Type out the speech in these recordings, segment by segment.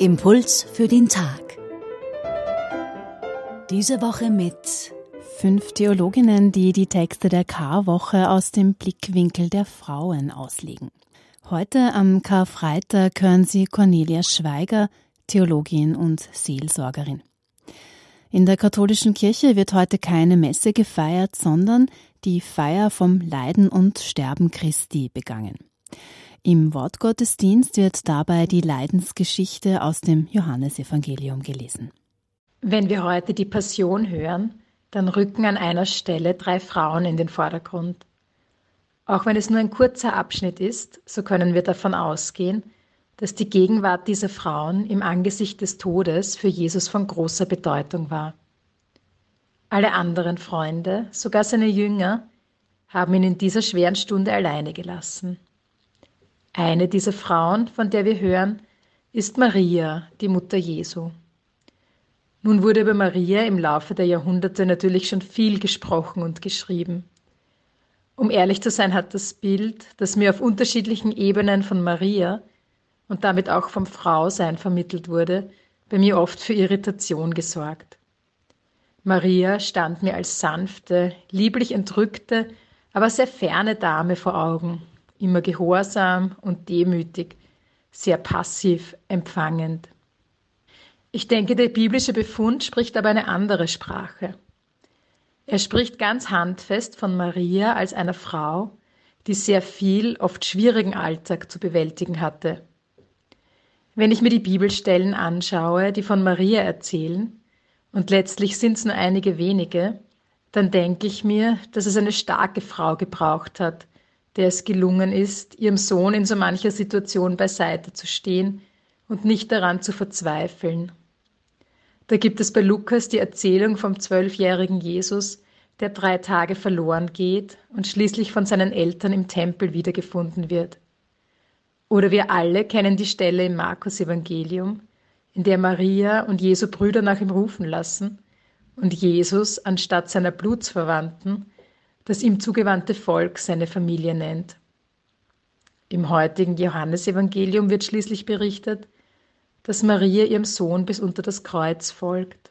Impuls für den Tag. Diese Woche mit fünf Theologinnen, die die Texte der Karwoche aus dem Blickwinkel der Frauen auslegen. Heute am Karfreitag hören Sie Cornelia Schweiger, Theologin und Seelsorgerin. In der katholischen Kirche wird heute keine Messe gefeiert, sondern die Feier vom Leiden und Sterben Christi begangen. Im Wortgottesdienst wird dabei die Leidensgeschichte aus dem Johannesevangelium gelesen. Wenn wir heute die Passion hören, dann rücken an einer Stelle drei Frauen in den Vordergrund. Auch wenn es nur ein kurzer Abschnitt ist, so können wir davon ausgehen, dass die Gegenwart dieser Frauen im Angesicht des Todes für Jesus von großer Bedeutung war. Alle anderen Freunde, sogar seine Jünger, haben ihn in dieser schweren Stunde alleine gelassen. Eine dieser Frauen, von der wir hören, ist Maria, die Mutter Jesu. Nun wurde über Maria im Laufe der Jahrhunderte natürlich schon viel gesprochen und geschrieben. Um ehrlich zu sein, hat das Bild, das mir auf unterschiedlichen Ebenen von Maria und damit auch vom Frausein vermittelt wurde, bei mir oft für Irritation gesorgt. Maria stand mir als sanfte, lieblich entrückte, aber sehr ferne Dame vor Augen, immer gehorsam und demütig, sehr passiv empfangend. Ich denke, der biblische Befund spricht aber eine andere Sprache. Er spricht ganz handfest von Maria als einer Frau, die sehr viel, oft schwierigen Alltag zu bewältigen hatte. Wenn ich mir die Bibelstellen anschaue, die von Maria erzählen, und letztlich sind es nur einige wenige, dann denke ich mir, dass es eine starke Frau gebraucht hat, der es gelungen ist, ihrem Sohn in so mancher Situation beiseite zu stehen und nicht daran zu verzweifeln. Da gibt es bei Lukas die Erzählung vom zwölfjährigen Jesus, der drei Tage verloren geht und schließlich von seinen Eltern im Tempel wiedergefunden wird. Oder wir alle kennen die Stelle im Markus Evangelium, in der Maria und Jesu Brüder nach ihm rufen lassen und Jesus anstatt seiner Blutsverwandten das ihm zugewandte Volk seine Familie nennt. Im heutigen Johannesevangelium wird schließlich berichtet, dass Maria ihrem Sohn bis unter das Kreuz folgt.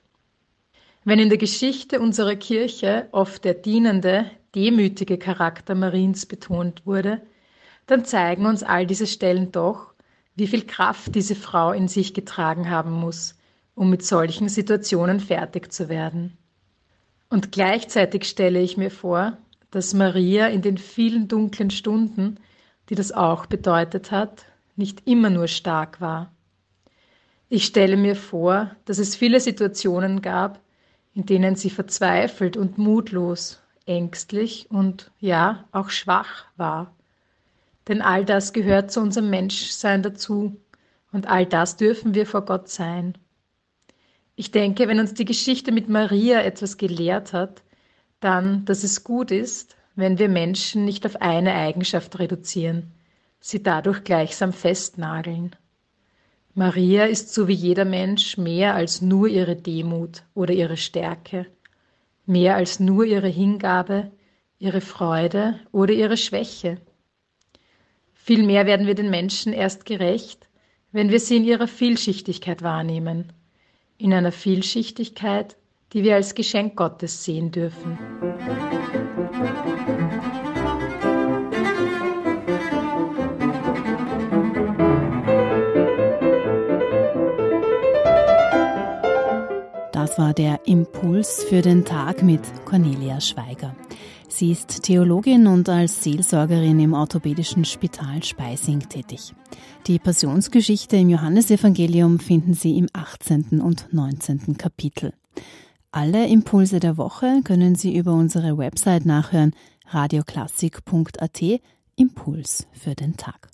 Wenn in der Geschichte unserer Kirche oft der dienende, demütige Charakter Mariens betont wurde, dann zeigen uns all diese Stellen doch, wie viel Kraft diese Frau in sich getragen haben muss, um mit solchen Situationen fertig zu werden. Und gleichzeitig stelle ich mir vor, dass Maria in den vielen dunklen Stunden, die das auch bedeutet hat, nicht immer nur stark war. Ich stelle mir vor, dass es viele Situationen gab, in denen sie verzweifelt und mutlos, ängstlich und ja, auch schwach war. Denn all das gehört zu unserem Menschsein dazu und all das dürfen wir vor Gott sein. Ich denke, wenn uns die Geschichte mit Maria etwas gelehrt hat, dann, dass es gut ist, wenn wir Menschen nicht auf eine Eigenschaft reduzieren, sie dadurch gleichsam festnageln. Maria ist so wie jeder Mensch mehr als nur ihre Demut oder ihre Stärke, mehr als nur ihre Hingabe, ihre Freude oder ihre Schwäche. Vielmehr werden wir den Menschen erst gerecht, wenn wir sie in ihrer Vielschichtigkeit wahrnehmen, in einer Vielschichtigkeit, die wir als Geschenk Gottes sehen dürfen. Das war der Impuls für den Tag mit Cornelia Schweiger. Sie ist Theologin und als Seelsorgerin im orthopädischen Spital Speising tätig. Die Passionsgeschichte im Johannesevangelium finden Sie im 18. und 19. Kapitel. Alle Impulse der Woche können Sie über unsere Website nachhören, radioklassik.at Impuls für den Tag.